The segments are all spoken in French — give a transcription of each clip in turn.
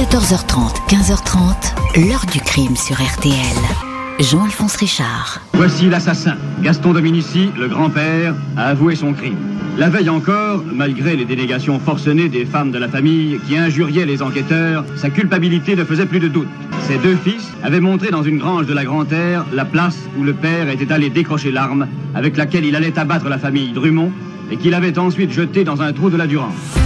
14h30, 15h30, l'heure du crime sur RTL. Jean-Alphonse Richard. Voici l'assassin. Gaston Dominici, le grand-père, a avoué son crime. La veille encore, malgré les dénégations forcenées des femmes de la famille qui injuriaient les enquêteurs, sa culpabilité ne faisait plus de doute. Ses deux fils avaient montré dans une grange de la Grand-Terre la place où le père était allé décrocher l'arme avec laquelle il allait abattre la famille Drummond et qu'il avait ensuite jetée dans un trou de la Durance.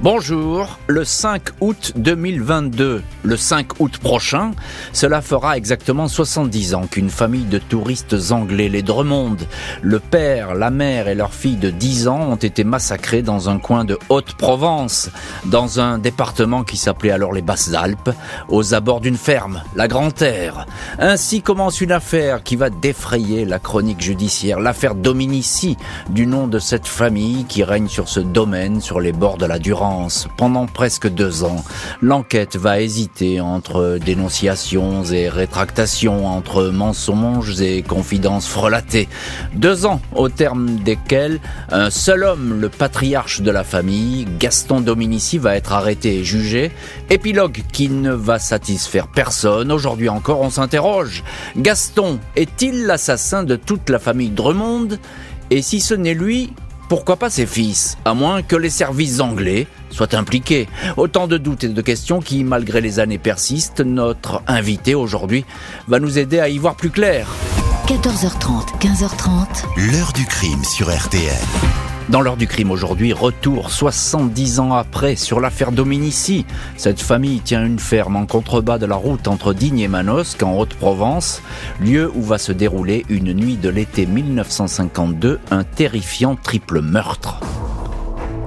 Bonjour, le 5 août 2022, le 5 août prochain, cela fera exactement 70 ans qu'une famille de touristes anglais, les Drummond, le père, la mère et leur fille de 10 ans ont été massacrés dans un coin de Haute-Provence, dans un département qui s'appelait alors les Basses-Alpes, aux abords d'une ferme, la Grand-Terre. Ainsi commence une affaire qui va défrayer la chronique judiciaire, l'affaire Dominici, du nom de cette famille qui règne sur ce domaine, sur les bords de la Durance pendant presque deux ans. L'enquête va hésiter entre dénonciations et rétractations, entre mensonges et confidences frelatées. Deux ans au terme desquels un seul homme, le patriarche de la famille, Gaston Dominici, va être arrêté et jugé. Épilogue qui ne va satisfaire personne. Aujourd'hui encore, on s'interroge. Gaston est-il l'assassin de toute la famille Dremond Et si ce n'est lui, pourquoi pas ses fils, à moins que les services anglais soient impliqués Autant de doutes et de questions qui, malgré les années, persistent. Notre invité aujourd'hui va nous aider à y voir plus clair. 14h30, 15h30. L'heure du crime sur RTL. Dans l'heure du crime aujourd'hui, retour 70 ans après sur l'affaire Dominici. Cette famille tient une ferme en contrebas de la route entre Digne et Manosque en Haute-Provence, lieu où va se dérouler une nuit de l'été 1952 un terrifiant triple meurtre.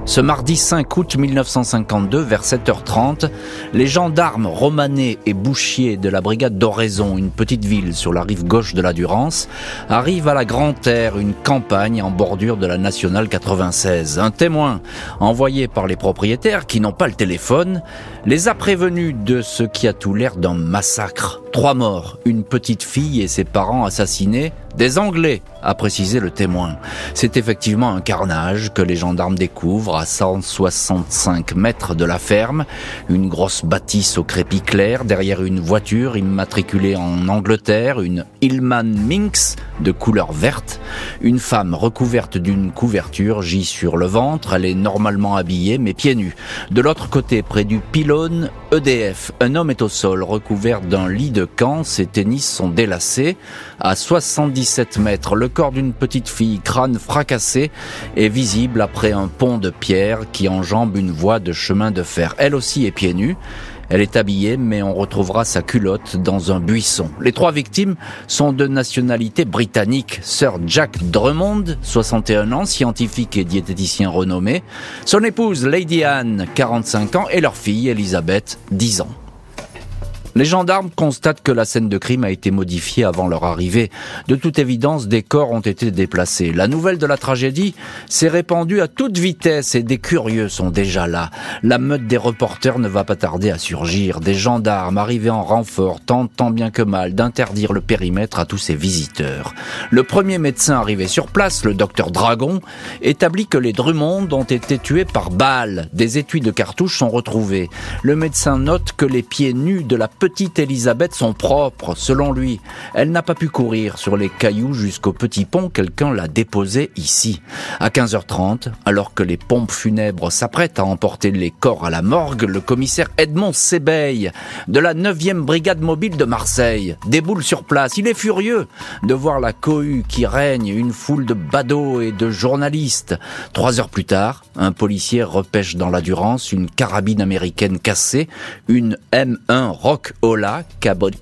Ce mardi 5 août 1952, vers 7h30, les gendarmes romanais et bouchiers de la brigade d'Oraison, une petite ville sur la rive gauche de la Durance, arrivent à la Grand-Terre, une campagne en bordure de la nationale 96. Un témoin, envoyé par les propriétaires qui n'ont pas le téléphone, les a prévenus de ce qui a tout l'air d'un massacre. Trois morts, une petite fille et ses parents assassinés, des Anglais, a précisé le témoin. C'est effectivement un carnage que les gendarmes découvrent à 165 mètres de la ferme, une grosse bâtisse au crépi clair, derrière une voiture immatriculée en Angleterre, une Hillman Minx de couleur verte, une femme recouverte d'une couverture gît sur le ventre, elle est normalement habillée mais pieds nus. De l'autre côté, près du pylône EDF, un homme est au sol recouvert d'un lit de camp, ses tennis sont délacés à 77 mètres. Le corps d'une petite fille, crâne fracassé, est visible après un pont de pierre qui enjambe une voie de chemin de fer. Elle aussi est pieds nus. Elle est habillée, mais on retrouvera sa culotte dans un buisson. Les trois victimes sont de nationalité britannique. Sir Jack Drummond, 61 ans, scientifique et diététicien renommé. Son épouse, Lady Anne, 45 ans, et leur fille, Elisabeth, 10 ans. Les gendarmes constatent que la scène de crime a été modifiée avant leur arrivée. De toute évidence, des corps ont été déplacés. La nouvelle de la tragédie s'est répandue à toute vitesse et des curieux sont déjà là. La meute des reporters ne va pas tarder à surgir. Des gendarmes arrivés en renfort tentent tant bien que mal d'interdire le périmètre à tous ces visiteurs. Le premier médecin arrivé sur place, le docteur Dragon, établit que les Drummond ont été tués par balles. Des étuis de cartouches sont retrouvés. Le médecin note que les pieds nus de la petite Elisabeth sont propres, selon lui. Elle n'a pas pu courir sur les cailloux jusqu'au petit pont, quelqu'un l'a déposée ici. À 15h30, alors que les pompes funèbres s'apprêtent à emporter les corps à la morgue, le commissaire Edmond Sébeille, de la 9e brigade mobile de Marseille, déboule sur place. Il est furieux de voir la cohue qui règne, une foule de badauds et de journalistes. Trois heures plus tard, un policier repêche dans la Durance une carabine américaine cassée, une M1 Rock Ola,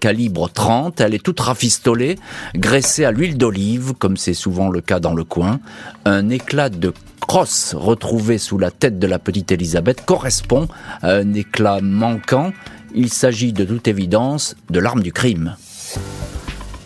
calibre 30. Elle est toute rafistolée, graissée à l'huile d'olive, comme c'est souvent le cas dans le coin. Un éclat de crosse retrouvé sous la tête de la petite Elisabeth correspond à un éclat manquant. Il s'agit de toute évidence de l'arme du crime.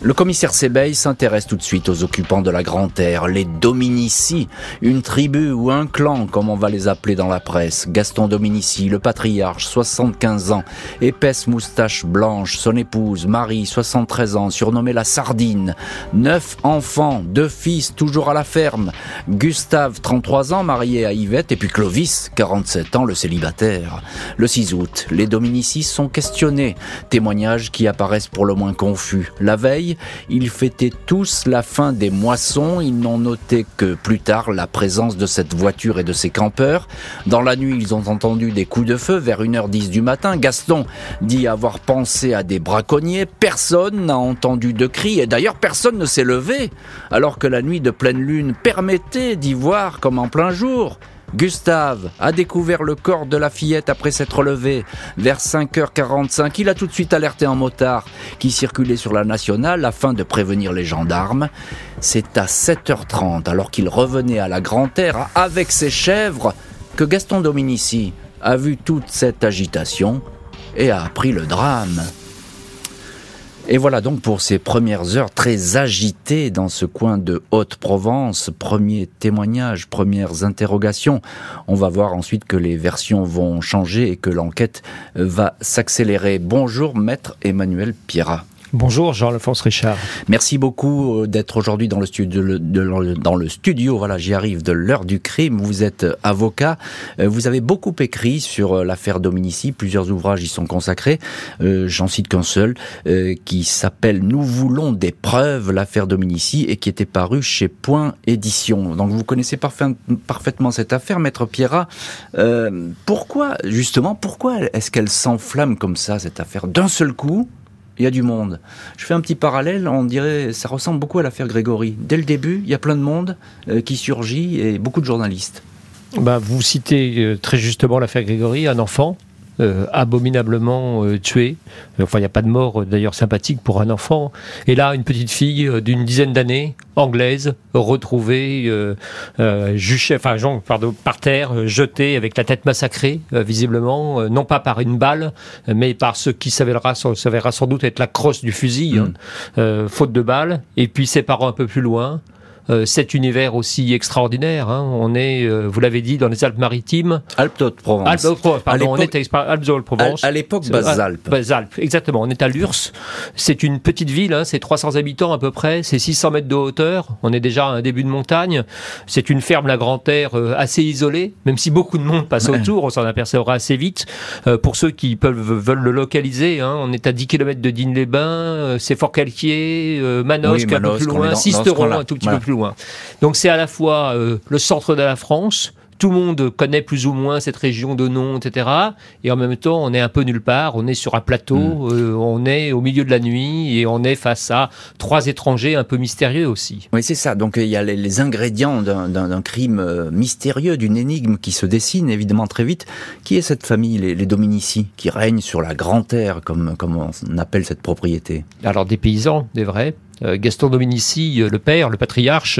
Le commissaire Sébeil s'intéresse tout de suite aux occupants de la Grande Terre, les Dominici, une tribu ou un clan, comme on va les appeler dans la presse. Gaston Dominici, le patriarche, 75 ans, épaisse moustache blanche, son épouse, Marie, 73 ans, surnommée la Sardine, neuf enfants, deux fils, toujours à la ferme, Gustave, 33 ans, marié à Yvette, et puis Clovis, 47 ans, le célibataire. Le 6 août, les Dominici sont questionnés, témoignages qui apparaissent pour le moins confus. La veille, ils fêtaient tous la fin des moissons. Ils n'ont noté que plus tard la présence de cette voiture et de ces campeurs. Dans la nuit, ils ont entendu des coups de feu vers 1h10 du matin. Gaston dit avoir pensé à des braconniers. Personne n'a entendu de cris et d'ailleurs personne ne s'est levé alors que la nuit de pleine lune permettait d'y voir comme en plein jour. Gustave a découvert le corps de la fillette après s'être levé. Vers 5h45, il a tout de suite alerté un motard qui circulait sur la nationale afin de prévenir les gendarmes. C'est à 7h30, alors qu'il revenait à la Grande Terre avec ses chèvres, que Gaston Dominici a vu toute cette agitation et a appris le drame. Et voilà donc pour ces premières heures très agitées dans ce coin de Haute-Provence. Premiers témoignages, premières interrogations. On va voir ensuite que les versions vont changer et que l'enquête va s'accélérer. Bonjour, maître Emmanuel Pierrat. Bonjour Jean-Alphonse Richard. Merci beaucoup euh, d'être aujourd'hui dans le studio. Voilà, j'y arrive de l'heure du crime. Vous êtes avocat. Euh, vous avez beaucoup écrit sur euh, l'affaire Dominici. Plusieurs ouvrages y sont consacrés. J'en cite qu'un seul, qui s'appelle Nous voulons des preuves, l'affaire Dominici, et qui était paru chez Point Édition. Donc vous connaissez parfaitement cette affaire, maître Pierrat. pourquoi, justement, pourquoi est-ce qu'elle s'enflamme comme ça, cette affaire, d'un seul coup il y a du monde. Je fais un petit parallèle, on dirait, ça ressemble beaucoup à l'affaire Grégory. Dès le début, il y a plein de monde euh, qui surgit et beaucoup de journalistes. Bah, vous citez euh, très justement l'affaire Grégory, un enfant euh, abominablement euh, tué. Enfin, il n'y a pas de mort euh, d'ailleurs sympathique pour un enfant. Et là, une petite fille d'une dizaine d'années, anglaise, retrouvée, juchée, enfin, pardon, par terre, jetée avec la tête massacrée, visiblement, non pas par une balle, mais par ce qui s'avérera, s'avérera sans doute être la crosse du fusil, hein. mm. faute de balle. Et puis ses parents un peu plus loin. Euh, cet univers aussi extraordinaire. Hein. On est, euh, vous l'avez dit, dans les Alpes-Maritimes. Alpes-de-Provence. Alpes-de-Provence, pardon, on est à Alpes-de-Provence. À, l'époque, Bas-Alpes. Bas-Alpes, exactement. On est à Lurs. C'est une petite ville, hein, c'est 300 habitants à peu près, c'est 600 mètres de hauteur. On est déjà à un début de montagne. C'est une ferme, la Grande Terre, euh, assez isolée, même si beaucoup de monde passe autour, on s'en apercevra assez vite. pour ceux qui peuvent, veulent le localiser, hein, on est à 10 km de Digne-les-Bains, c'est Fort-Calquier, Manosque, un peu plus loin, Sisteron, un tout petit peu plus loin. Donc c'est à la fois euh, le centre de la France, tout le monde connaît plus ou moins cette région de nom, etc. Et en même temps, on est un peu nulle part. On est sur un plateau, hmm. euh, on est au milieu de la nuit et on est face à trois étrangers un peu mystérieux aussi. Oui, c'est ça. Donc il y a les, ingrédients d'un crime euh, mystérieux, d'une énigme qui se dessine évidemment très vite. Qui est cette famille, les, les Dominici, qui règnent sur la Grande Terre, comme, comme on appelle cette propriété? Alors des paysans, des vrais, Gaston Dominici, euh, le père, le patriarche,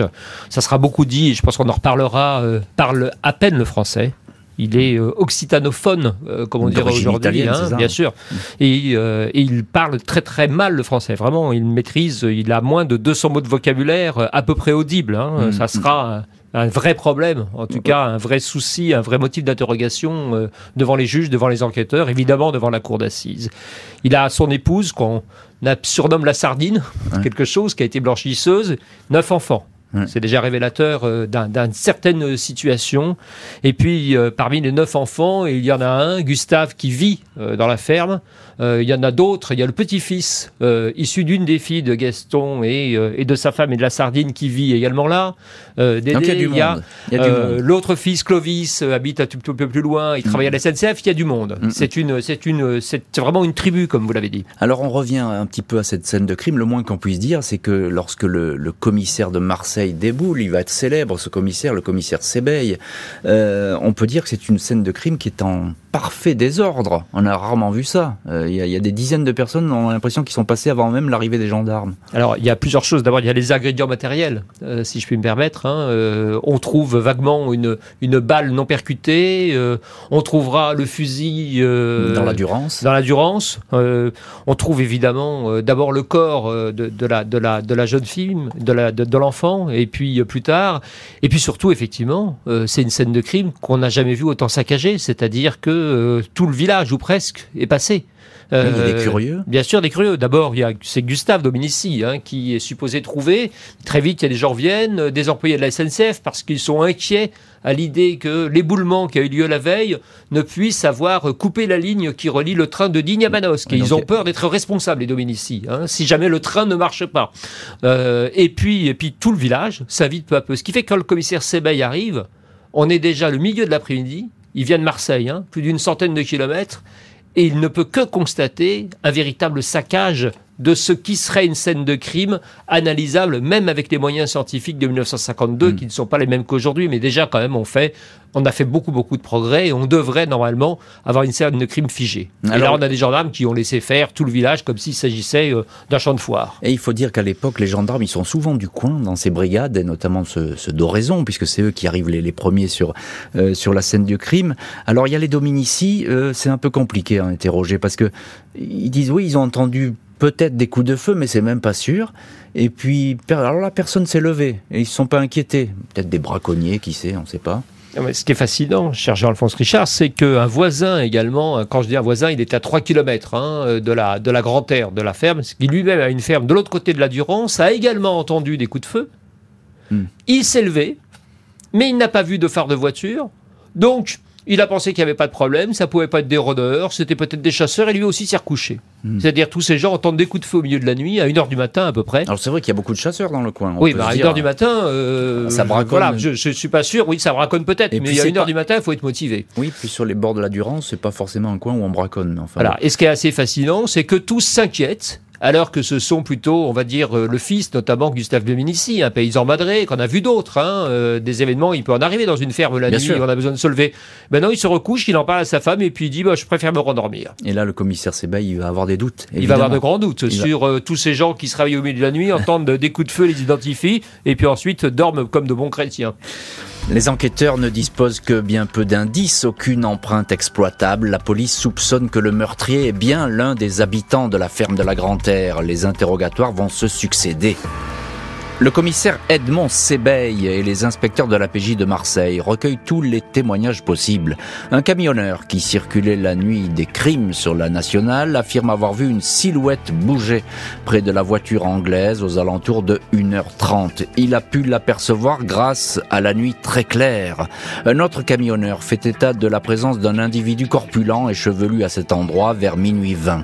ça sera beaucoup dit, et je pense qu'on en reparlera, euh, parle à peine le français. Il est occitanophone, comme on dirait aujourd'hui, hein, bien sûr. Et, il parle très très mal le français. Vraiment, il maîtrise, il a moins de 200 mots de vocabulaire à peu près audibles. Hein. Mm. Ça sera un vrai problème, en tout cas un vrai souci, un vrai motif d'interrogation devant les juges, devant les enquêteurs, évidemment devant la cour d'assises. Il a son épouse qu'on surnomme la sardine, quelque chose qui a été blanchisseuse, neuf enfants. C'est déjà révélateur euh, d'une certaine situation. Et puis, euh, parmi les neuf enfants, il y en a un, Gustave, qui vit euh, dans la ferme. il y en a d'autres. Il y a le petit-fils, issu d'une des filles de Gaston et, de sa femme et de la sardine, qui vit également là. il y a, l'autre fils, Clovis, habite un tout, peu plus loin. Il travaille à la SNCF. Il y a du monde. C'est une, c'est une, c'est vraiment une tribu, comme vous l'avez dit. Alors, on revient un petit peu à cette scène de crime. Le moins qu'on puisse dire, c'est que lorsque le, le commissaire de Marseille déboule, il va être célèbre, ce commissaire, le commissaire Sébeil. Euh, on peut dire que c'est une scène de crime qui est en parfait désordre. On a rarement vu ça. Euh, Il y, a- il y a des dizaines de personnes, on a l'impression qu'ils sont passés avant même l'arrivée des gendarmes. Alors, il y a plusieurs choses. D'abord, il y a les ingrédients matériels, euh, si je puis me permettre. hein. Euh, on trouve vaguement une, une balle non percutée. on trouvera le fusil Dans la Durance. dans la Durance. On trouve évidemment d'abord le corps de, de la, de, la, de la jeune fille, de la- de, de l'enfant, et puis plus tard. Et puis surtout, effectivement, c'est une scène de crime qu'on n'a jamais vue autant saccagée. C'est-à-dire que euh, tout le village, ou presque, est passé. Il y a des Euh, curieux. Bien sûr, des curieux. D'abord, il y a c'est Gustave Dominici hein, qui est supposé trouver. Très vite, il y a des gens viennent, euh, des employés de la SNCF, parce qu'ils sont inquiets à l'idée que l'éboulement qui a eu lieu la veille ne puisse avoir coupé la ligne qui relie le train de Digne à Manosque. Et donc, ils ont peur d'être responsables, les Dominici, hein, si jamais le train ne marche pas. Euh, et puis, et puis tout le village s'invite peu à peu. Ce qui fait que quand le commissaire Sebeil arrive, on est déjà le milieu de l'après-midi. Il vient de Marseille, hein, plus d'une centaine de kilomètres et il ne peut que constater un véritable saccage de ce qui serait une scène de crime analysable même avec les moyens scientifiques de 1952 Mm. qui ne sont pas les mêmes qu'aujourd'hui mais déjà quand même on fait on a fait beaucoup beaucoup de progrès et on devrait normalement avoir une scène de crime figée. et Alors- là on a des gendarmes qui ont laissé faire tout le village comme s'il s'agissait euh, d'un champ de foire. Et il faut dire qu'à l'époque, les gendarmes, ils sont souvent du coin dans ces brigades, et notamment ce, ce d'Oraison, puisque c'est eux qui arrivent les, les premiers sur, euh, sur la scène du crime. Alors, il y a les Dominici, euh, c'est un peu compliqué à interroger, parce que ils disent, oui, ils ont entendu peut-être des coups de feu, mais c'est même pas sûr. Et puis, alors là, personne s'est levé, et ils se sont pas inquiétés. Peut-être des braconniers, qui sait, on sait pas. Ce qui est fascinant, cher Jean-Alphonse Richard, c'est qu'un voisin également, hein, quand je dis un voisin, il est à 3 km de la, de la Grand Air, de la ferme, qui lui-même a une ferme de l'autre côté de la Durance, a également entendu des coups de feu. Hmm. Il s'est levé, mais il n'a pas vu de phare de voiture. Donc, il a pensé qu'il n'y avait pas de problème, ça pouvait pas être des rôdeurs, c'était peut-être des chasseurs, et lui aussi s'est recouché. Hmm. C'est-à-dire tous ces gens entendent des coups de feu au milieu de la nuit, à 1h du matin à peu près. Alors, c'est vrai qu'il y a beaucoup de chasseurs dans le coin. on Oui, bah, à dire. 1h du matin, euh, Ça braconne. Voilà, je, je suis pas sûr. Oui, ça braconne peut-être, mais à c'est 1h pas- du matin, il faut être motivé. Oui, puis sur les bords de la Durance, c'est pas forcément un coin où on braconne. Enfin, Voilà. Et ce qui est assez fascinant, c'est que tous s'inquiètent. Alors que ce sont plutôt, on va dire, euh, le fils, notamment Gustave Dominici, un paysan madré, qu'on a vu d'autres, hein, euh, des événements, il peut en arriver dans une ferme la Bien nuit, sûr. on a besoin de se lever. Maintenant, il se recouche, il en parle à sa femme, et puis il dit, bah, je préfère me rendormir. Et là, le commissaire Sebaï, il va avoir des doutes. Il va avoir de grands doutes Il va- sur euh, tous ces gens qui se réveillent au milieu de la nuit, entendent des coups de feu, les identifient, et puis ensuite dorment comme de bons chrétiens. Les enquêteurs ne disposent que bien peu d'indices, aucune empreinte exploitable. La police soupçonne que le meurtrier est bien l'un des habitants de la ferme de la Grand-Terre. Les interrogatoires vont se succéder. Le commissaire Edmond Sébeil et les inspecteurs de la PJ de Marseille recueillent tous les témoignages possibles. Un camionneur qui circulait la nuit des crimes sur la nationale affirme avoir vu une silhouette bouger près de la voiture anglaise aux alentours de 1h30. Il a pu l'apercevoir grâce à la nuit très claire. Un autre camionneur fait état de la présence d'un individu corpulent et chevelu à cet endroit vers minuit 20.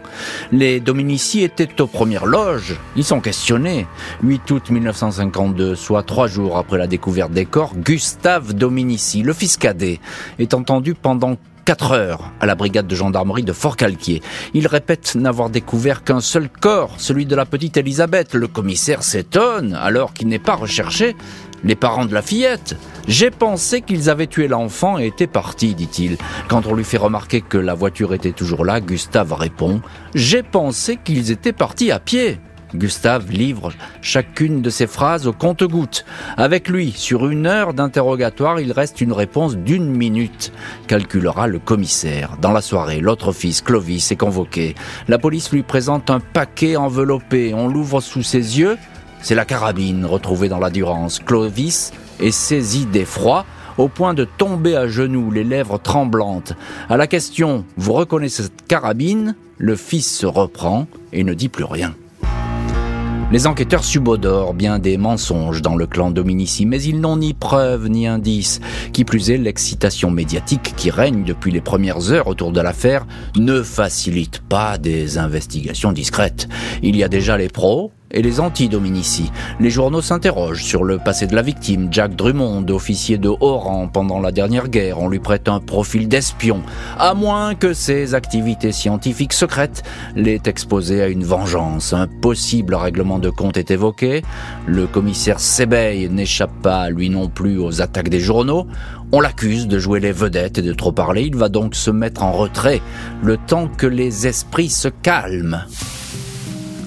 Les Dominici étaient aux premières loges. Ils sont questionnés. 8 août 1952, soit trois jours après la découverte des corps, Gustave Dominici, le fils cadet, est entendu pendant 4 heures à la brigade de gendarmerie de Fort-Calquier. Il répète n'avoir découvert qu'un seul corps, celui de la petite Elisabeth. Le commissaire s'étonne alors qu'il n'est pas recherché. Les parents de la fillette. J'ai pensé qu'ils avaient tué l'enfant et étaient partis, dit-il. Quand on lui fait remarquer que la voiture était toujours là, Gustave répond J'ai pensé qu'ils étaient partis à pied. Gustave livre chacune de ses phrases au compte-gouttes. Avec lui, sur une heure d'interrogatoire, il reste une réponse d'une minute, calculera le commissaire. Dans la soirée, l'autre fils, Clovis, est convoqué. La police lui présente un paquet enveloppé. On l'ouvre sous ses yeux. C'est la carabine retrouvée dans la Durance. Clovis est saisi d'effroi au point de tomber à genoux, les lèvres tremblantes. À la question « Vous reconnaissez cette carabine ?», le fils se reprend et ne dit plus rien. Les enquêteurs subodorent bien des mensonges dans le clan Dominici, mais ils n'ont ni preuve ni indice. Qui plus est, l'excitation médiatique qui règne depuis les premières heures autour de l'affaire ne facilite pas des investigations discrètes. Il y a déjà les pros, et les anti-Dominici. Les journaux s'interrogent sur le passé de la victime. Jack Drummond, officier de haut rang pendant la dernière guerre, on lui prête un profil d'espion, à moins que ses activités scientifiques secrètes l'aient exposé à une vengeance. Un possible règlement de compte est évoqué. Le commissaire Sebeil n'échappe pas, lui non plus, aux attaques des journaux. On l'accuse de jouer les vedettes et de trop parler. Il va donc se mettre en retrait le temps que les esprits se calment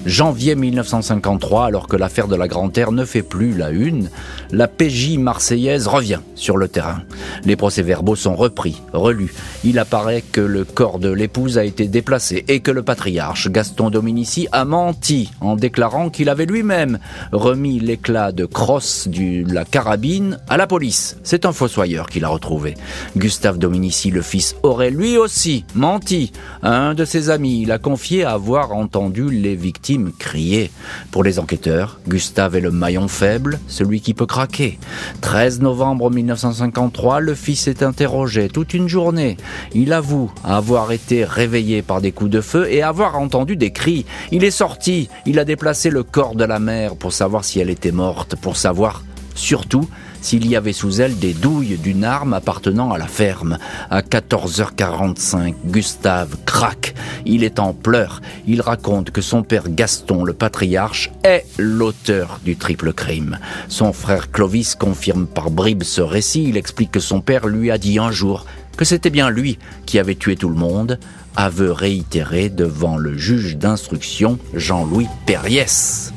janvier 1953, alors que l'affaire de la Grand-Terre ne fait plus la une, la PJ marseillaise revient sur le terrain. Les procès-verbaux sont repris, relus. Il apparaît que le corps de l'épouse a été déplacé et que le patriarche Gaston Dominici a menti en déclarant qu'il avait lui-même remis l'éclat de crosse de la carabine à la police. C'est un fossoyeur qui l'a retrouvé. Gustave Dominici, le fils, aurait lui aussi menti un de ses amis. Il a confié avoir entendu les victimes crier. Pour les enquêteurs, Gustave est le maillon faible, celui qui peut craquer. 13 novembre 1953, le fils est interrogé toute une journée. Il avoue avoir été réveillé par des coups de feu et avoir entendu des cris. Il est sorti, il a déplacé le corps de la mère pour savoir si elle était morte, pour savoir surtout s'il y avait sous elle des douilles d'une arme appartenant à la ferme. À 14h45, Gustave craque. Il est en pleurs. Il raconte que son père Gaston, le patriarche, est l'auteur du triple crime. Son frère Clovis confirme par bribes ce récit. Il explique que son père lui a dit un jour que c'était bien lui qui avait tué tout le monde, aveu réitéré devant le juge d'instruction Jean-Louis Perriès.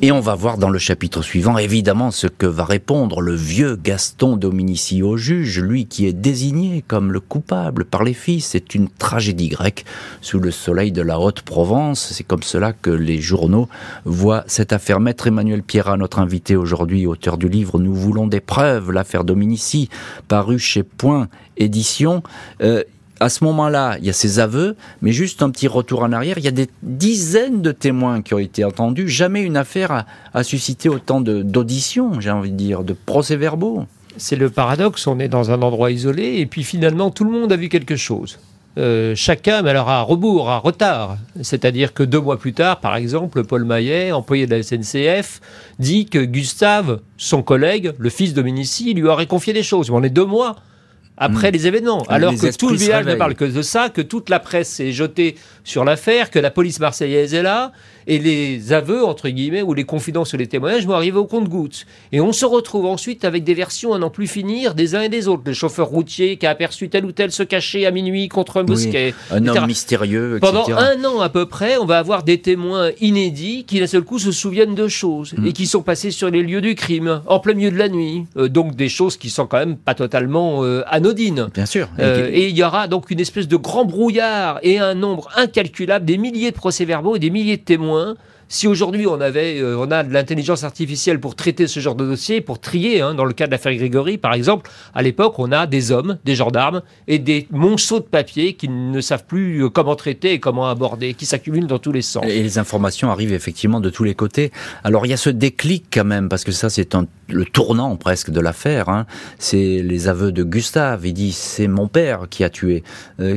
Et on va voir dans le chapitre suivant évidemment ce que va répondre le vieux Gaston Dominici au juge, lui qui est désigné comme le coupable par les fils. C'est une tragédie grecque sous le soleil de la Haute-Provence. C'est comme cela que les journaux voient cette affaire. Maître Emmanuel Pierrat, notre invité aujourd'hui, auteur du livre Nous voulons des preuves, l'affaire Dominici, paru chez Point Édition. Euh, à ce moment-là, il y a ces aveux, mais juste un petit retour en arrière, il y a des dizaines de témoins qui ont été entendus. Jamais une affaire a, suscité autant d'auditions, j'ai envie de dire, de procès-verbaux. C'est le paradoxe, on est dans un endroit isolé, et puis finalement, tout le monde a vu quelque chose. Euh, chacun, mais alors à rebours, à retard. C'est-à-dire que deux mois plus tard, par exemple, Paul Maillet, employé de la SNCF, dit que Gustave, son collègue, le fils de Minici, lui aurait confié des choses. on est deux mois après hmm. les événements. Alors que tout le village ne parle que de ça, que toute la presse s'est jetée sur l'affaire, que la police marseillaise est là, et les aveux, entre guillemets, ou les confidences ou les témoignages vont arriver au compte-gouttes. Et on se retrouve ensuite avec des versions à n'en plus finir des uns et des autres. Le chauffeur routier qui a aperçu tel ou tel se cacher à minuit contre un bosquet. un homme mystérieux, etc. Pendant un an à peu près, on va avoir des témoins inédits qui d'un seul coup se souviennent de choses hmm. et qui sont passés sur les lieux du crime en plein milieu de la nuit. Euh, donc des choses qui sont quand même pas totalement euh, anodines. Bien sûr. Euh, et il y aura donc une espèce de grand brouillard et un nombre incalculable, des milliers de procès-verbaux et des milliers de témoins Nur si aujourd'hui on avait, euh, on a de l'intelligence artificielle pour traiter ce genre de dossier, pour trier, hein, dans le cas de l'affaire Grégory par exemple, à l'époque on a des hommes, des gendarmes et des monceaux de papier qui ne savent plus euh, comment traiter et comment aborder, qui s'accumulent dans tous les sens. Et les informations arrivent effectivement de tous les côtés. Alors il y a ce déclic quand même, parce que ça c'est le tournant presque de l'affaire. Hein. C'est les aveux de Gustave. Il dit c'est mon père qui a tué. Euh,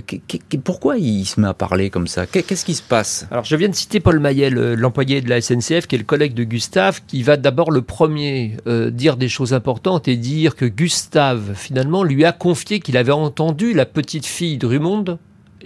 pourquoi il se met à parler comme ça? Qu'est-ce qui se passe? Alors je viens de citer Paul Mayel, l'employé de la SNCF, qui est le collègue de Gustave, qui va d'abord le premier euh, dire des choses importantes et dire que Gustave, finalement, lui a confié qu'il avait entendu la petite fille Drummond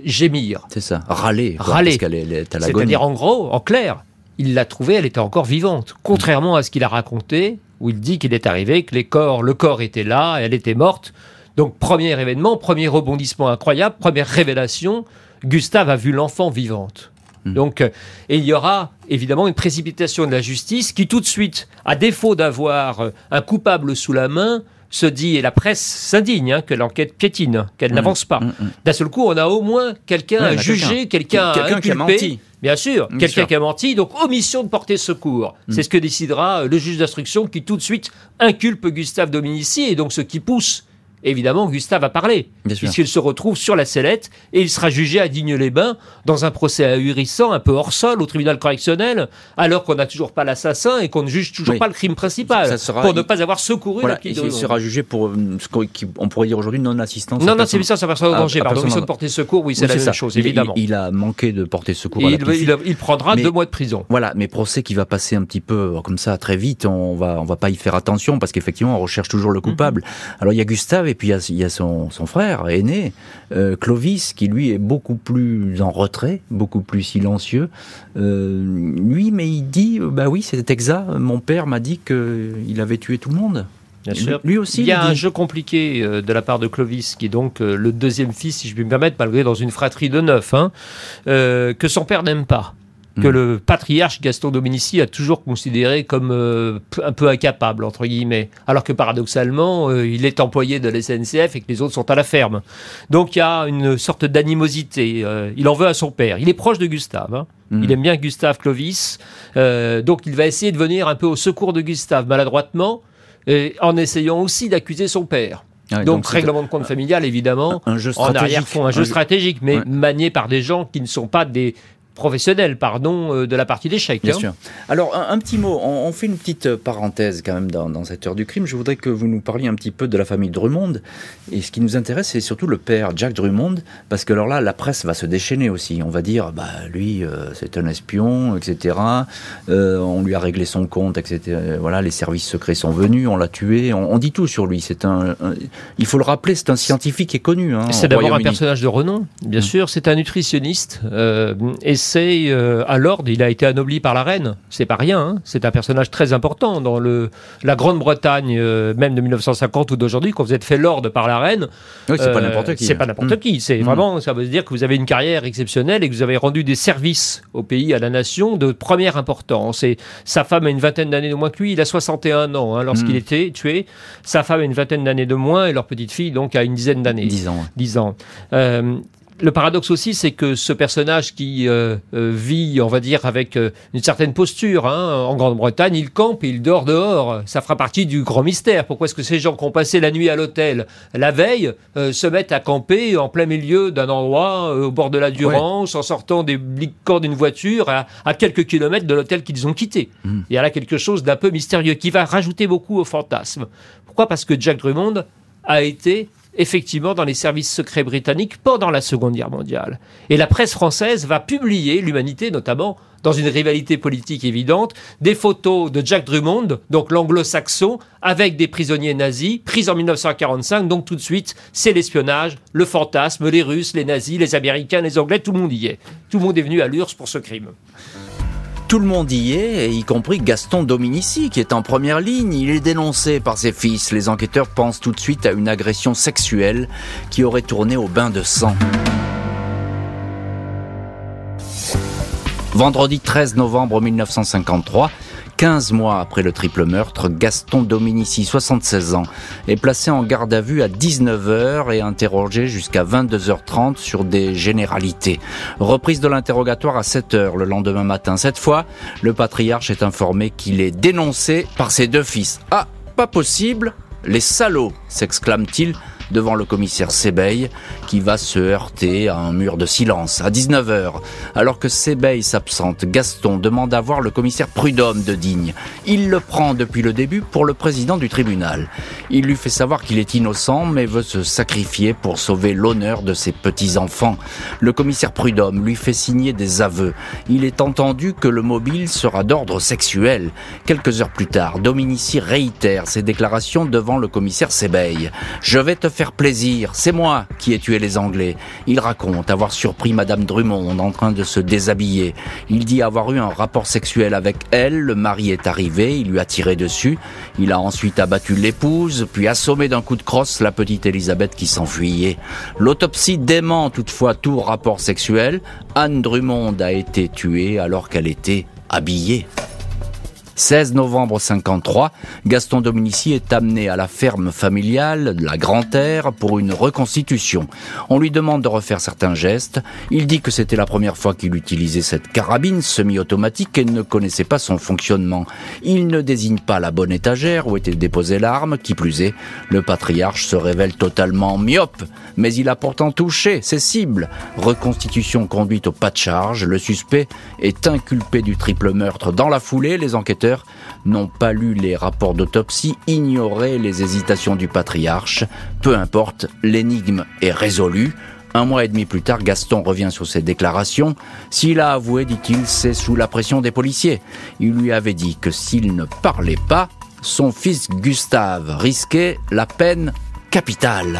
gémir. C'est ça, râler. Râler. C'est-à-dire, en gros, en clair, il l'a trouvée, elle était encore vivante. Contrairement à ce qu'il a raconté, où il dit qu'il est arrivé, que les corps, le corps était là, elle était morte. Donc, premier événement, premier rebondissement incroyable, première révélation, Gustave a vu l'enfant vivante. Mm. Donc, euh, et il y aura évidemment une précipitation de la justice qui tout de suite, à défaut d'avoir euh, un coupable sous la main, se dit, et la presse s'indigne, hein, que l'enquête piétine, qu'elle mm. n'avance pas. Mm, D'un seul coup, on a au moins quelqu'un à juger, quelqu'un à qui a menti. Bien sûr, quelqu'un qui a menti, donc omission de porter secours. C'est ce que décidera euh, le juge d'instruction qui tout de suite inculpe Gustave Dominici, et donc ce qui pousse évidemment, Gustave a parlé. Puisqu'il se retrouve sur la sellette et il sera jugé à Digne-les-Bains dans un procès ahurissant, un peu hors sol, au tribunal correctionnel, alors qu'on n'a toujours pas l'assassin et qu'on ne juge toujours pas le crime principal. pour ne pas avoir secouru voilà, la Il sera jugé pour euh, ce qu'on pourrait dire aujourd'hui non-assistance. Non, non, c'est ça, sa personne en danger. Pardon, mission de porter secours, oui, c'est la même chose, évidemment. Il, a manqué de porter secours. à il, il, prendra deux mois de prison. Voilà, mais procès qui va passer un petit peu comme ça très vite, on va, on va pas y faire attention parce qu'effectivement, on recherche toujours le coupable. Mhm. Alors il y a Gustave et puis il y a, son, frère aîné, euh, Clovis, qui lui est beaucoup plus en retrait, beaucoup plus silencieux. Euh, lui, mais il dit, bah oui, c'est exact. Mon père m'a dit qu'il avait tué tout le monde. Bien sûr. Lui aussi. Il y a un jeu compliqué euh, de la part de Clovis, qui est donc le deuxième fils, si je puis me permettre, malgré dans une fratrie de neuf, hein, que son père n'aime pas que mm. le patriarche Gaston Dominici a toujours considéré comme euh, un peu incapable, entre guillemets, alors que paradoxalement, euh, il est employé de la SNCF et que les autres sont à la ferme. Donc il y a une sorte d'animosité. Euh, il en veut à son père. Il est proche de Gustave. Hein. Mm. Il aime bien Gustave Clovis. donc il va essayer de venir un peu au secours de Gustave, maladroitement, et en essayant aussi d'accuser son père. Ah donc, règlement de compte familial, évidemment, un, jeu en arrière-fond, un jeu stratégique, mais manié par des gens qui ne sont pas des professionnel, pardon, euh, de la partie d'échecs. Bien hein. sûr. Alors, un, petit mot, on, fait une petite euh, parenthèse quand même dans, cette heure du crime. Je voudrais que vous nous parliez un petit peu de la famille Drummond. Et ce qui nous intéresse, c'est surtout le père, Jack Drummond, parce que alors là, la presse va se déchaîner aussi. On va dire, bah, lui, euh, c'est un espion, etc. on lui a réglé son compte, etc. Voilà, les services secrets sont venus, on l'a tué. On, dit tout sur lui. C'est un, il faut le rappeler, c'est un scientifique et connu. Hein, c'est d'abord un personnage de renom, bien mm. sûr. C'est un nutritionniste. et c'est euh, à l'ordre, il a été anobli par la reine. C'est pas rien. Hein. C'est un personnage très important dans le, la Grande-Bretagne, euh, même de 1950 ou d'aujourd'hui, quand vous êtes fait lord par la reine. Oui, c'est pas euh, n'importe qui. C'est pas n'importe mm. qui. C'est mm. vraiment, ça veut dire que vous avez une carrière exceptionnelle et que vous avez rendu des services au pays, à la nation, de première importance. Et sa femme a une vingtaine d'années de moins que lui. Il a 61 ans hein, lorsqu'il mm. était tué. Sa femme a une vingtaine d'années de moins et leur petite fille donc a une dizaine d'années. 10 ans. 10 ans le paradoxe aussi, c'est que ce personnage qui euh, euh, vit, on va dire, avec euh, une certaine posture hein, en Grande-Bretagne, il campe et il dort dehors. Ça fera partie du grand mystère. Pourquoi est-ce que ces gens qui ont passé la nuit à l'hôtel la veille se mettent à camper en plein milieu d'un endroit au bord de la Durance, en sortant des corps d'une voiture à, quelques kilomètres de l'hôtel qu'ils ont quitté? Mmh. Il y a là quelque chose d'un peu mystérieux qui va rajouter beaucoup au fantasme. Pourquoi? Parce que Jack Drummond a été effectivement dans les services secrets britanniques pendant la Seconde Guerre mondiale. Et la presse française va publier, l'humanité notamment, dans une rivalité politique évidente, des photos de Jack Drummond, donc l'anglo-saxon, avec des prisonniers nazis, pris en 1945, donc tout de suite, c'est l'espionnage, le fantasme, les Russes, les nazis, les Américains, les Anglais, tout le monde y est. Tout le monde est venu à l'URSS pour ce crime. Tout le monde y est, y compris Gaston Dominici, qui est en première ligne. Il est dénoncé par ses fils. Les enquêteurs pensent tout de suite à une agression sexuelle qui aurait tourné au bain de sang. Vendredi 13 novembre 1953, 15 mois après le triple meurtre, Gaston Dominici, 76 ans, est placé en garde à vue à 19h et interrogé jusqu'à 22h30 sur des généralités. Reprise de l'interrogatoire à 7h le lendemain matin. Cette fois, le patriarche est informé qu'il est dénoncé par ses deux fils. Ah, pas possible Les salauds s'exclame-t-il devant le commissaire Sebeil qui va se heurter à un mur de silence. À 19h, alors que Sebeil s'absente, Gaston demande à voir le commissaire Prudhomme de Digne. Il le prend depuis le début pour le président du tribunal. Il lui fait savoir qu'il est innocent mais veut se sacrifier pour sauver l'honneur de ses petits-enfants. Le commissaire Prudhomme lui fait signer des aveux. Il est entendu que le mobile sera d'ordre sexuel. Quelques heures plus tard, Dominici réitère ses déclarations devant le commissaire Sebeil. Je vais te faire plaisir, c'est moi qui ai tué les Anglais. Il raconte avoir surpris Madame Drummond en train de se déshabiller. Il dit avoir eu un rapport sexuel avec elle, le mari est arrivé, il lui a tiré dessus. Il a ensuite abattu l'épouse, puis assommé d'un coup de crosse la petite Elisabeth qui s'enfuyait. L'autopsie dément toutefois tout rapport sexuel. Anne Drummond a été tuée alors qu'elle était habillée. 16 novembre 53, Gaston Dominici est amené à la ferme familiale de la Grand-Terre pour une reconstitution. On lui demande de refaire certains gestes. Il dit que c'était la première fois qu'il utilisait cette carabine semi-automatique et ne connaissait pas son fonctionnement. Il ne désigne pas la bonne étagère où était déposée l'arme. Qui plus est, le patriarche se révèle totalement myope, mais il a pourtant touché ses cibles. Reconstitution conduite au pas de charge. Le suspect est inculpé du triple meurtre. Dans la foulée, les enquêteurs n'ont pas lu les rapports d'autopsie, ignoré les hésitations du patriarche. Peu importe, l'énigme est résolue. Un mois et demi plus tard, Gaston revient sur ses déclarations. S'il a avoué, dit-il, c'est sous la pression des policiers. Il lui avait dit que s'il ne parlait pas, son fils Gustave risquait la peine capitale.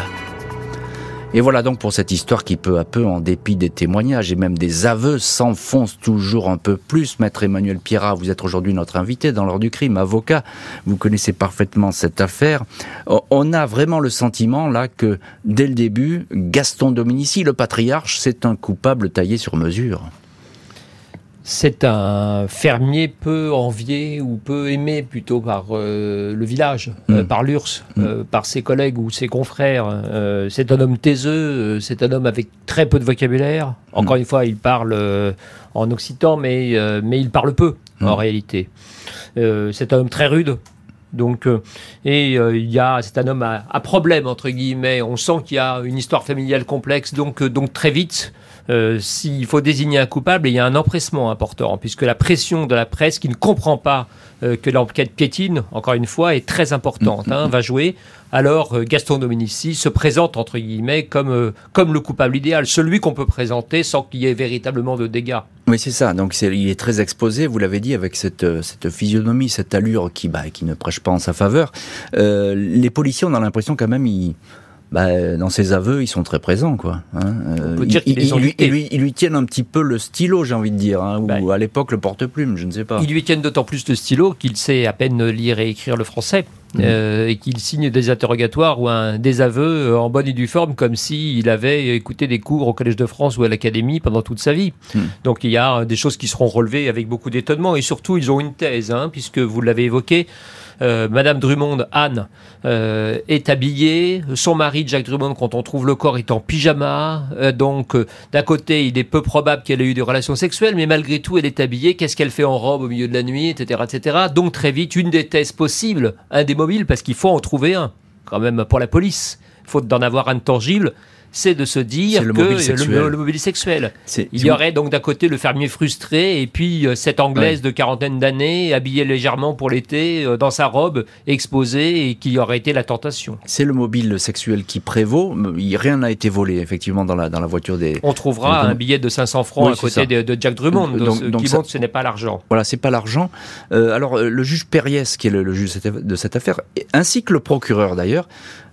Et voilà donc pour cette histoire qui peu à peu, en dépit des témoignages et même des aveux, s'enfonce toujours un peu plus. Maître Emmanuel Pierrat, vous êtes aujourd'hui notre invité dans l'heure du crime, avocat. Vous connaissez parfaitement cette affaire. On a vraiment le sentiment là que dès le début, Gaston Dominici, le patriarche, c'est un coupable taillé sur mesure c'est un fermier peu envié ou peu aimé plutôt par euh, le village, euh, mm. par l'URSS, mm. euh, par ses collègues ou ses confrères. c'est un homme taiseux, c'est un homme avec très peu de vocabulaire. Encore mm. une fois, il parle en occitan, mais, mais il parle peu en réalité. c'est un homme très rude. Donc, et il y a, c'est un homme à, à, problème entre guillemets. On sent qu'il y a une histoire familiale complexe, donc, donc très vite, euh, s'il faut désigner un coupable, il y a un empressement important, puisque la pression de la presse qui ne comprend pas euh, que l'enquête piétine, encore une fois, est très importante, hein, va jouer. Alors euh, Gaston Dominici se présente, entre guillemets, comme, comme le coupable idéal, celui qu'on peut présenter sans qu'il y ait véritablement de dégâts. Oui, c'est ça. Donc il est très exposé, vous l'avez dit, avec cette, cette physionomie, cette allure qui, bah, qui ne prêche pas en sa faveur. les policiers, on a l'impression quand même, ils bah, dans ses aveux, ils sont très présents, quoi. Hein. On peut dire ils, lui, tiennent un petit peu le stylo, j'ai envie de dire, hein, ou bah, à l'époque le porte-plume, je ne sais pas. Ils lui tiennent d'autant plus le stylo qu'il sait à peine lire et écrire le français. Mmh. Euh, et qu'il signe des interrogatoires ou un désaveu euh, en bonne et due forme comme s'il avait écouté des cours au Collège de France ou à l'Académie pendant toute sa vie. Mmh. Donc il y a des choses qui seront relevées avec beaucoup d'étonnement et surtout ils ont une thèse, hein, puisque vous l'avez évoqué, euh, Madame Drummond, Anne, euh, est habillée. Son mari, Jack Drummond, quand on trouve le corps, est en pyjama. Euh, donc, d'un côté, il est peu probable qu'elle ait eu des relations sexuelles, mais malgré tout, elle est habillée. Qu'est-ce qu'elle fait en robe au milieu de la nuit, etc., etc. Donc, très vite, une des thèses possibles, un des mobiles, parce qu'il faut en trouver un, quand même, pour la police. Faute d'en avoir un tangible, c'est de se dire le que mobile le, le, mobile sexuel. Il y aurait donc d'un côté le fermier frustré et puis euh, cette anglaise de quarantaine d'années habillée légèrement pour l'été euh, dans sa robe exposée et qui aurait été la tentation. C'est le mobile sexuel qui prévaut. Rien n'a été volé effectivement dans la, dans la voiture des. On trouvera un billet de 500 francs à côté de, Jack Drummond, donc, ce qui montre que ce n'est pas l'argent. Voilà, c'est pas l'argent. Euh, alors le juge Perriès, qui est le, juge de cette affaire, ainsi que le procureur d'ailleurs,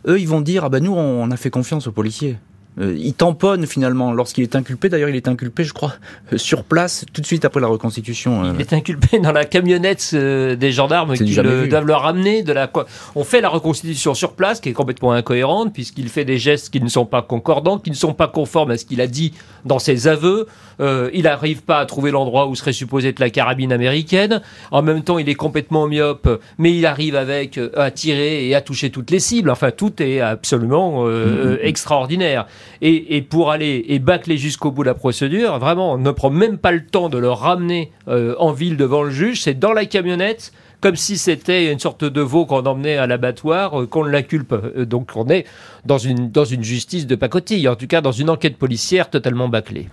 eux ils vont dire ah ben nous on a fait confiance aux policiers. Euh, il tamponne finalement lorsqu'il est inculpé. D'ailleurs, il est inculpé, je crois, euh, sur place tout de suite après la reconstitution. Euh. Il est inculpé dans la camionnette des gendarmes qui doivent le ramener. De la... On fait la reconstitution sur place, qui est complètement incohérente, puisqu'il fait des gestes qui ne sont pas concordants, qui ne sont pas conformes à ce qu'il a dit dans ses aveux. il n'arrive pas à trouver l'endroit où serait supposé être la carabine américaine. En même temps, il est complètement myope, mais il arrive avec à tirer et à toucher toutes les cibles. Enfin, tout est absolument mm-hmm. extraordinaire et, pour aller et bâcler jusqu'au bout la procédure, vraiment, on ne prend même pas le temps de le ramener euh, en ville devant le juge, c'est dans la camionnette comme si c'était une sorte de veau qu'on emmenait à l'abattoir, euh, qu'on l'inculpe. Euh, donc on est dans une, dans une justice de pacotille, en tout cas dans une enquête policière totalement bâclée.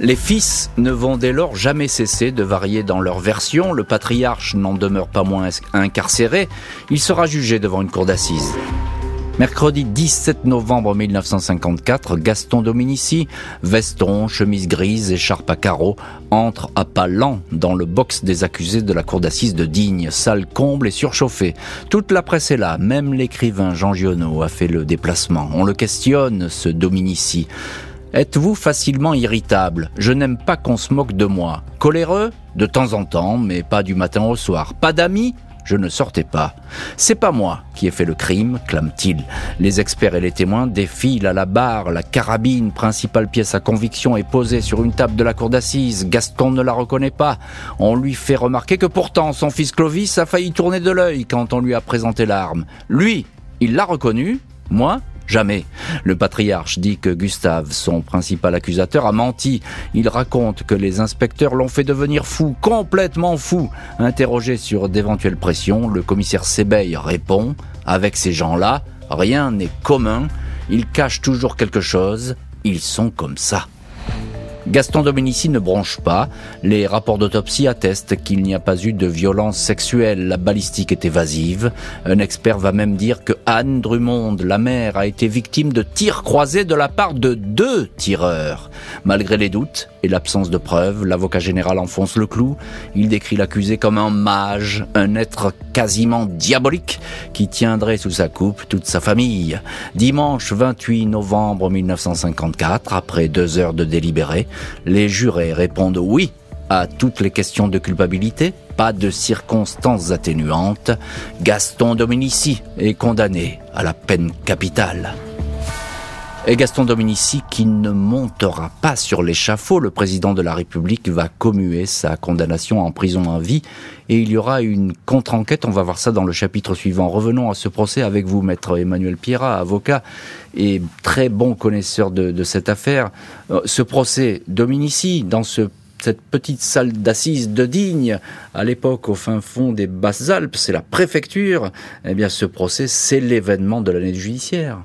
Les fils ne vont dès lors jamais cesser de varier dans leur version. Le patriarche n'en demeure pas moins incarcéré. Il sera jugé devant une cour d'assises. Mercredi 17 novembre 1954, Gaston Dominici, veston, chemise grise, écharpe à carreaux, entre à pas lents dans le box des accusés de la cour d'assises de Digne, salle comble et surchauffée. Toute la presse est là, même l'écrivain Jean Giono a fait le déplacement. On le questionne, ce Dominici. Êtes-vous facilement irritable? Je n'aime pas qu'on se moque de moi. Coléreux? De temps en temps, mais pas du matin au soir. Pas d'amis? Je ne sortais pas. C'est pas moi qui ai fait le crime, clame-t-il. Les experts et les témoins défilent à la barre, la carabine, principale pièce à conviction, est posée sur une table de la cour d'assises. Gaston ne la reconnaît pas. On lui fait remarquer que pourtant son fils Clovis a failli tourner de l'œil quand on lui a présenté l'arme. Lui, il l'a reconnu, moi, Jamais. Le patriarche dit que Gustave, son principal accusateur, a menti. Il raconte que les inspecteurs l'ont fait devenir fou, complètement fou. Interrogé sur d'éventuelles pressions, le commissaire Sébeil répond Avec ces gens-là, rien n'est commun. Ils cachent toujours quelque chose. Ils sont comme ça. Gaston Dominici ne bronche pas. Les rapports d'autopsie attestent qu'il n'y a pas eu de violence sexuelle. La balistique est évasive. Un expert va même dire que Anne Drummond, la mère, a été victime de tirs croisés de la part de deux tireurs. Malgré les doutes et l'absence de preuves, l'avocat général enfonce le clou. Il décrit l'accusé comme un mage, un être quasiment diabolique qui tiendrait sous sa coupe toute sa famille. Dimanche 28 novembre 1954, après deux heures de délibéré, les jurés répondent oui à toutes les questions de culpabilité, pas de circonstances atténuantes. Gaston Dominici est condamné à la peine capitale. Et Gaston Dominici, qui ne montera pas sur l'échafaud, le président de la République va commuer sa condamnation en prison à vie et il y aura une contre-enquête. On va voir ça dans le chapitre suivant. Revenons à ce procès avec vous, maître Emmanuel Pierrat, avocat et très bon connaisseur de, de cette affaire. Euh, ce procès, Dominici, dans ce cette petite salle d'assises de Digne, à l'époque au fin fond des Basses-Alpes, c'est la préfecture, eh bien ce procès, c'est l'événement de l'année judiciaire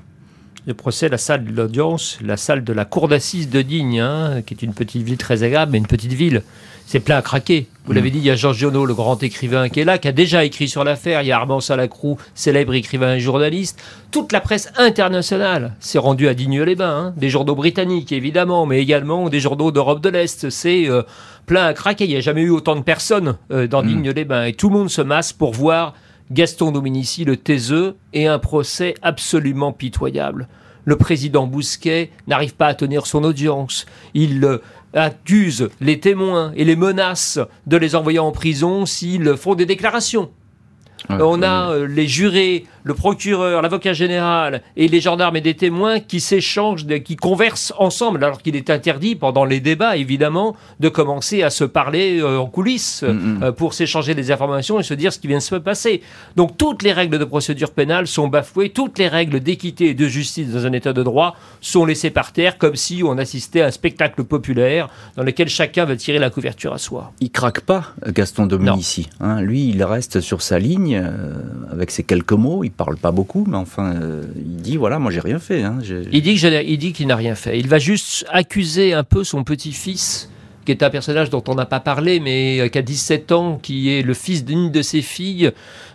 le procès, la salle de l'audience, la salle de la cour d'assises de Digne, hein, qui est une petite ville très agréable, mais une petite ville. C'est plein à craquer. Vous l'avez mm. dit, il y a Georges Giono, le grand écrivain qui est là, qui a déjà écrit sur l'affaire. Il y a Armand Salacrou, célèbre écrivain et journaliste. Toute la presse internationale s'est rendue à Digne-les-Bains. Hein. Des journaux britanniques, évidemment, mais également des journaux d'Europe de l'Est. C'est euh, plein à craquer. Il n'y a jamais eu autant de personnes euh, dans mm. Digne-les-Bains. Et tout le monde se masse pour voir Gaston Dominici, le taiseux, et un procès absolument pitoyable le président Bousquet n'arrive pas à tenir son audience. Il euh, accuse les témoins et les menace de les envoyer en prison s'ils font des déclarations. on a euh, les jurés le procureur, l'avocat général et les gendarmes et des témoins qui s'échangent, qui conversent ensemble, alors qu'il est interdit pendant les débats, évidemment, de commencer à se parler euh, en coulisses mm, mm. Euh, pour s'échanger des informations et se dire ce qui vient de se passer. Donc toutes les règles de procédure pénale sont bafouées, toutes les règles d'équité et de justice dans un état de droit sont laissées par terre, comme si on assistait à un spectacle populaire dans lequel chacun va tirer la couverture à soi. Il craque pas, Gaston Dominici. Hein, lui, il reste sur sa ligne euh, avec ses quelques mots parle pas beaucoup, mais enfin, euh, il dit voilà, moi j'ai rien fait. Hein, il dit il dit qu'il n'a rien fait. Il va juste accuser un peu son petit-fils qui est un personnage dont on n'a pas parlé, mais euh, qui a 17 ans, qui est le fils d'une de ses filles,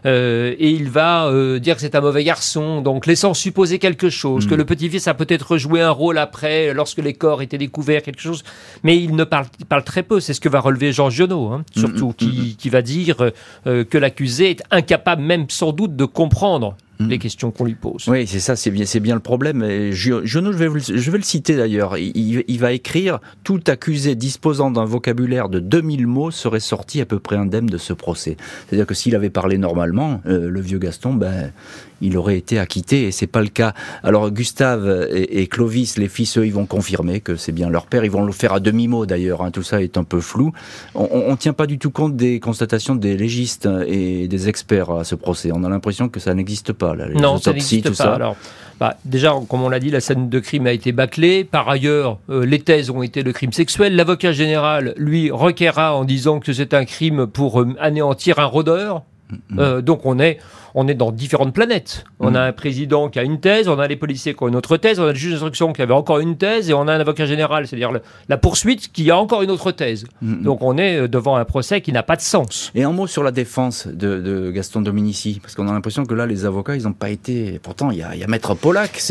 euh, et il va euh, dire que c'est un mauvais garçon, donc laissant supposer quelque chose, que hmm. le petit-fils a peut-être joué un rôle après, lorsque les corps étaient découverts, quelque chose, mais il ne parle, parle très peu, c'est ce que va relever Jean Giono, hein, hmm, surtout, hmm, qui, qui, va dire que l'accusé est incapable même sans doute de comprendre Mm. les questions qu'on lui pose. Oui, c'est ça, c'est bien, c'est bien le problème. Je, je, vais, je vais le citer d'ailleurs. Il, il, va écrire tout accusé disposant d'un vocabulaire de 2000 mots serait sorti à peu près indemne de ce procès. C'est-à-dire que s'il avait parlé normalement, euh, le vieux Gaston, ben, il aurait été acquitté et c'est pas le cas. Alors Gustave et, Clovis, les fils, eux, ils vont confirmer que c'est bien leur père. Ils vont le faire à demi-mot d'ailleurs. Hein. Tout ça est un peu flou. On, ne tient pas du tout compte des constatations des légistes et des experts à ce procès. On a l'impression que ça n'existe pas. Là, non, ça n'existe pas. Ça. Alors, bah, déjà, comme on l'a dit, la scène de crime a été bâclée. Par ailleurs, euh, les thèses ont été le crime sexuel. L'avocat général, lui, requérera en disant que c'est un crime pour euh, anéantir un rôdeur. Mm, mm. Euh, donc on est on est dans différentes planètes. On mm. a un président qui a une thèse, on a les policiers qui ont une autre thèse, on a le juge d'instruction qui avait encore une thèse, et on a un avocat général, c'est-à-dire la poursuite, qui a encore une autre thèse. Donc on est euh, devant un procès qui n'a pas de sens. Et un mot sur la défense de, Gaston Dominici, parce qu'on a l'impression que là, les avocats, ils n'ont pas été... Pourtant, il y a, Maître Pollack.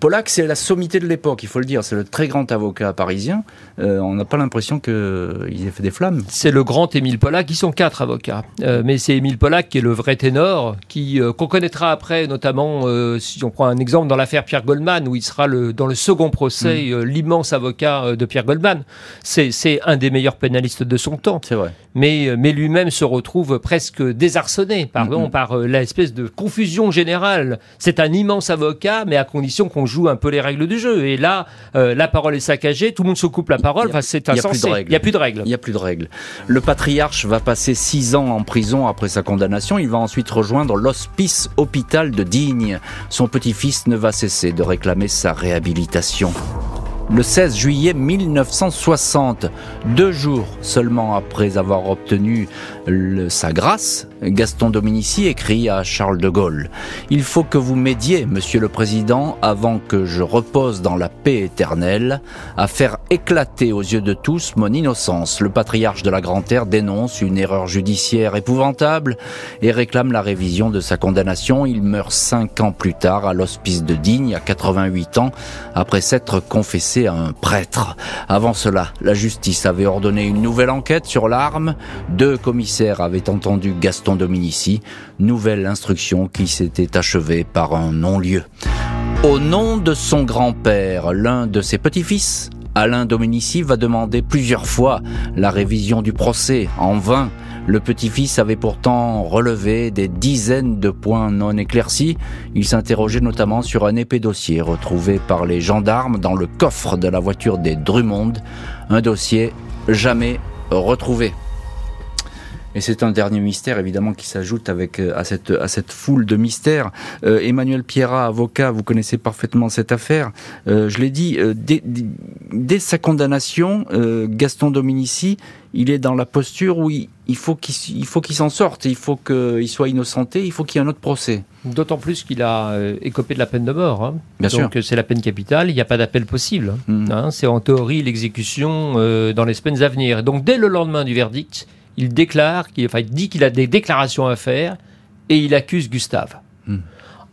Pollack, c'est la sommité de l'époque, il faut le dire. C'est le très grand avocat parisien. Euh, on n'a pas l'impression qu'il ait fait des flammes. C'est le grand Émile Pollack. Ils sont quatre avocats. Euh, mais c'est Émile Pollack qui est le vrai ténor, qui euh, qu'on connaîtra après, notamment euh, si on prend un exemple dans l'affaire Pierre Goldman, où il sera le, dans le second procès Mm. euh, l'immense avocat euh, de Pierre Goldman. C'est c'est un des meilleurs pénalistes de son temps C'est vrai. mais, euh, mais lui-même se retrouve presque désarçonné pardon, Mhm. par l'espèce de confusion générale. C'est un immense avocat, mais à condition qu'on joue un peu les règles du jeu. Et là, euh, la parole est saccagée, tout le monde se coupe la parole, enfin, c'est insensé. Il n'y a plus de règles. Il n'y a plus de règles. Le patriarche va passer six ans en prison après sa condamnation. Il va ensuite rejoindre l'hospice hôpital de Digne. Son petit-fils ne va cesser de réclamer sa réhabilitation. Le 16 juillet 1960, deux jours seulement après avoir obtenu sa grâce, Gaston Dominici écrit à Charles de Gaulle Il faut que vous m'aidiez, Monsieur le Président, avant que je repose dans la paix éternelle, à faire éclater aux yeux de tous mon innocence. Le patriarche de la Grand-Terre dénonce une erreur judiciaire épouvantable et réclame la révision de sa condamnation. Il meurt cinq ans plus tard à l'hospice de Digne, à 88 ans, après s'être confessé un prêtre. Avant cela, la justice avait ordonné une nouvelle enquête sur l'arme. Deux commissaires avaient entendu Gaston Dominici. Nouvelle instruction qui s'était achevée par un non-lieu. Au nom de son grand-père, l'un de ses petits-fils, Alain Dominici, va demander plusieurs fois la révision du procès, en vain. Le petit-fils avait pourtant relevé des dizaines de points non éclaircis. Il s'interrogeait notamment sur un épais dossier retrouvé par les gendarmes dans le coffre de la voiture des Drummond, un dossier jamais retrouvé. Et c'est un dernier mystère évidemment qui s'ajoute avec euh, à cette à cette foule de mystères. Euh, Emmanuel Pierrat, avocat, vous connaissez parfaitement cette affaire. Euh, je l'ai dit euh, dès, sa condamnation, Gaston Dominici, il est dans la posture où il, il faut qu'il s'en sorte, il faut qu'il soit innocenté, il faut qu'il y ait un autre procès. D'autant plus qu'il a écopé de la peine de mort. hein. Bien sûr. Donc c'est la peine capitale, il n'y a pas d'appel possible. hein. Mm. Hein, c'est en théorie l'exécution dans les semaines à venir. Donc dès le lendemain du verdict, il déclare, qu'il, enfin il dit qu'il a des déclarations à faire et il accuse Gustave. Hmm.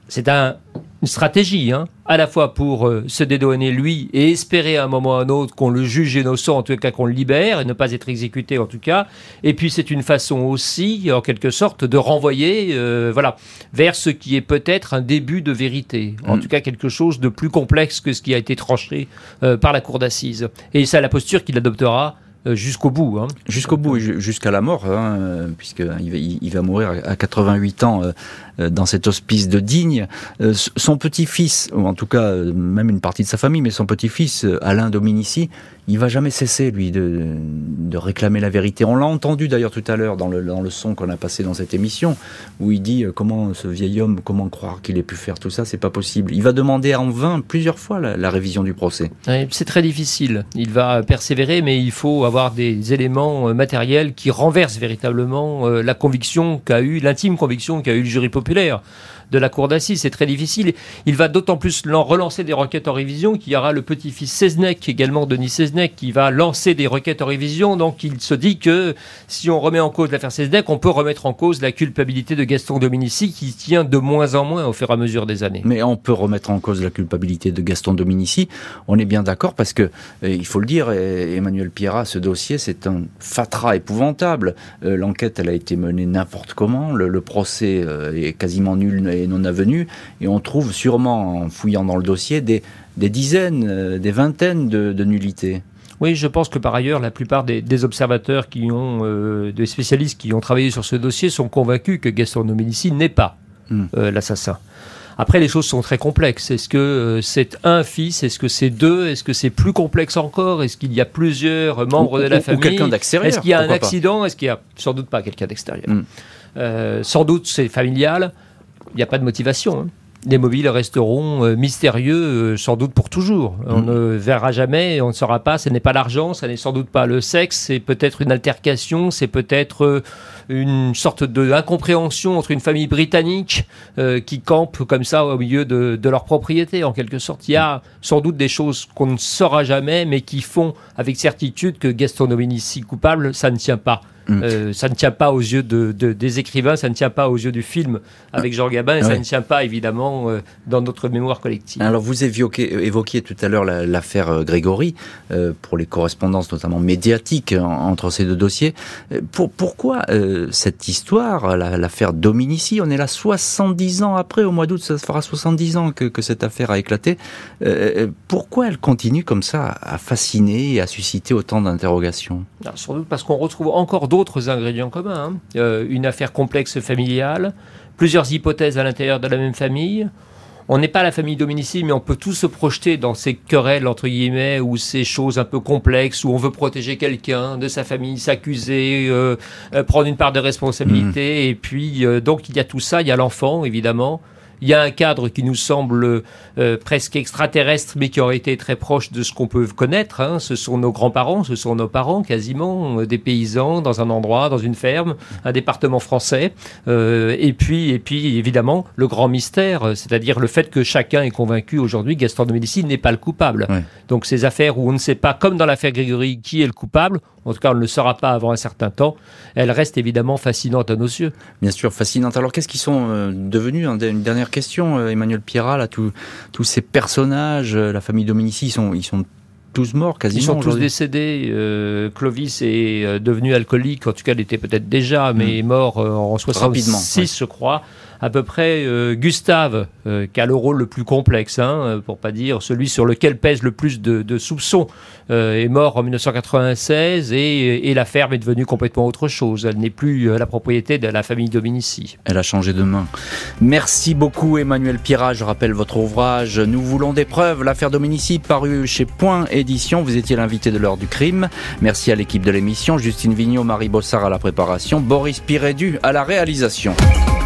C'est un- une stratégie, hein, à la fois pour euh, se dédouaner lui et espérer à un moment ou à un autre qu'on le juge innocent, en tout cas qu'on le libère et ne pas être exécuté en tout cas. Et puis c'est une façon aussi, en quelque sorte, de renvoyer, euh, voilà, vers ce qui est peut-être un début de vérité. En Mm. tout cas quelque chose de plus complexe que ce qui a été tranché euh, par la cour d'assises. Et c'est la posture qu'il adoptera euh, jusqu'au bout. hein. Jusqu'au bout, jusqu'à la mort, hein, puisqu'il va, il, va mourir à 88 ans euh, euh, dans cet hospice de Digne. Euh, son petit-fils, ou en tout cas même une partie de sa famille, mais son petit-fils, Alain Dominici, il va jamais cesser, lui, de, de réclamer la vérité. On l'a entendu d'ailleurs tout à l'heure dans le, dans le son qu'on a passé dans cette émission, où il dit comment ce vieil homme, comment croire qu'il ait pu faire tout ça, c'est pas possible. Il va demander en vain plusieurs fois la, la révision du procès. Ouais, C'est très difficile. Il va persévérer, mais il faut avoir des éléments euh, matériels qui renversent véritablement euh, la conviction qu'a eu, l'intime conviction qu'a eu le jury populaire de la cour d'assises. C'est très difficile. Il va d'autant plus lan- relancer des requêtes en révision qu'il y aura le petit-fils Seznec, également Denis Seznec, qui va lancer des requêtes en révision. Donc il se dit que si on remet en cause l'affaire Seznec, on peut remettre en cause la culpabilité de Gaston Dominici, qui tient de moins en moins au fur et à mesure des années. Mais on peut remettre en cause la culpabilité de Gaston Dominici. On est bien d'accord parce que, euh, il faut le dire, euh, Emmanuel Pierrat, ce dossier, c'est un fatras épouvantable. Euh, L'enquête, elle a été menée n'importe comment. Le, procès est quasiment nul et non avenu. Et on trouve sûrement, en fouillant dans le dossier, des, des dizaines, euh, des vingtaines de, de nullités. Oui, je pense que par ailleurs, la plupart des, des observateurs qui ont, euh, des spécialistes qui ont travaillé sur ce dossier sont convaincus que Gaston Dominici n'est pas Hmm. euh, l'assassin. Après, les choses sont très complexes. Est-ce que euh, c'est un fils? Est-ce que c'est deux? Est-ce que c'est plus complexe encore? Est-ce qu'il y a plusieurs membres Ou- de la ou- ou famille? quelqu'un d'extérieur, Est-ce qu'il y a un accident? Est-ce qu'il y a sans doute pas quelqu'un d'extérieur? Hmm. Sans doute c'est familial. Il n'y a pas de motivation. hein. Les mobiles resteront euh, mystérieux euh, sans doute pour toujours. On Mm. ne verra jamais, on ne saura pas. Ce n'est pas l'argent, ce n'est sans doute pas le sexe. C'est peut-être une altercation, c'est peut-être euh, une sorte de incompréhension entre une famille britannique euh, qui campe comme ça au milieu de, de leur propriété, en quelque sorte. Il y a sans doute des choses qu'on ne saura jamais, mais qui font avec certitude que Gaston Dominici coupable, ça ne tient pas Mm. ça ne tient pas aux yeux de, des écrivains, ça ne tient pas aux yeux du film avec Jean Gabin, et ça ne tient pas évidemment dans notre mémoire collective. Alors vous évoquiez, évoquiez tout à l'heure l'affaire Grégory, pour les correspondances notamment médiatiques entre ces deux dossiers. Pour, pourquoi cette histoire, l'affaire Dominici, on est là 70 ans après, au mois d'août, ça fera 70 ans que, que cette affaire a éclaté. pourquoi elle continue comme ça à fasciner et à susciter autant d'interrogations? Sans doute parce qu'on retrouve encore d'autres ingrédients communs. Hein. Euh, une affaire complexe familiale, plusieurs hypothèses à l'intérieur de la même famille. On n'est pas la famille Dominici, mais on peut tout se projeter dans ces querelles, entre guillemets, ou ces choses un peu complexes, où on veut protéger quelqu'un de sa famille, s'accuser, euh, euh, prendre une part de responsabilité. Mmh. Et puis, donc, il y a tout ça, il y a l'enfant, évidemment. Il y a un cadre qui nous semble euh, presque extraterrestre, mais qui aurait été très proche de ce qu'on peut connaître. Hein. Ce sont nos grands-parents, ce sont nos parents quasiment, euh, des paysans dans un endroit, dans une ferme, un département français. Euh, et puis, et puis évidemment, le grand mystère, c'est-à-dire le fait que chacun est convaincu aujourd'hui que Gaston de Médicis n'est pas le coupable. Donc ces affaires où on ne sait pas, comme dans l'affaire Grégory, qui est le coupable, en tout cas on ne le saura pas avant un certain temps, elles restent évidemment fascinantes à nos yeux. Bien sûr, fascinantes. Alors qu'est-ce qu'ils sont devenus Une dernière question, euh, Emmanuel Pierrat, là, tous ces personnages, euh, la famille Dominici, ils sont, ils sont tous morts quasiment. Ils sont tous décédés. Euh, Clovis est devenu alcoolique, en tout cas il était peut-être déjà, mais hmm. est mort en 66 je crois à peu près euh, Gustave, euh, qui a le rôle le plus complexe, hein, euh, pour pas dire celui sur lequel pèse le plus de, soupçons, est mort en 1996 et, la ferme est devenue complètement autre chose. Elle n'est plus la propriété de la famille Dominici. Elle a changé de main. Merci beaucoup Emmanuel Pirat. Je rappelle votre ouvrage Nous voulons des preuves, l'affaire Dominici, paru chez Point Édition. Vous étiez l'invité de l'heure du crime. Merci à l'équipe de l'émission, Justine Vignot, Marie Bossard à la préparation, Boris Pirédu à la réalisation.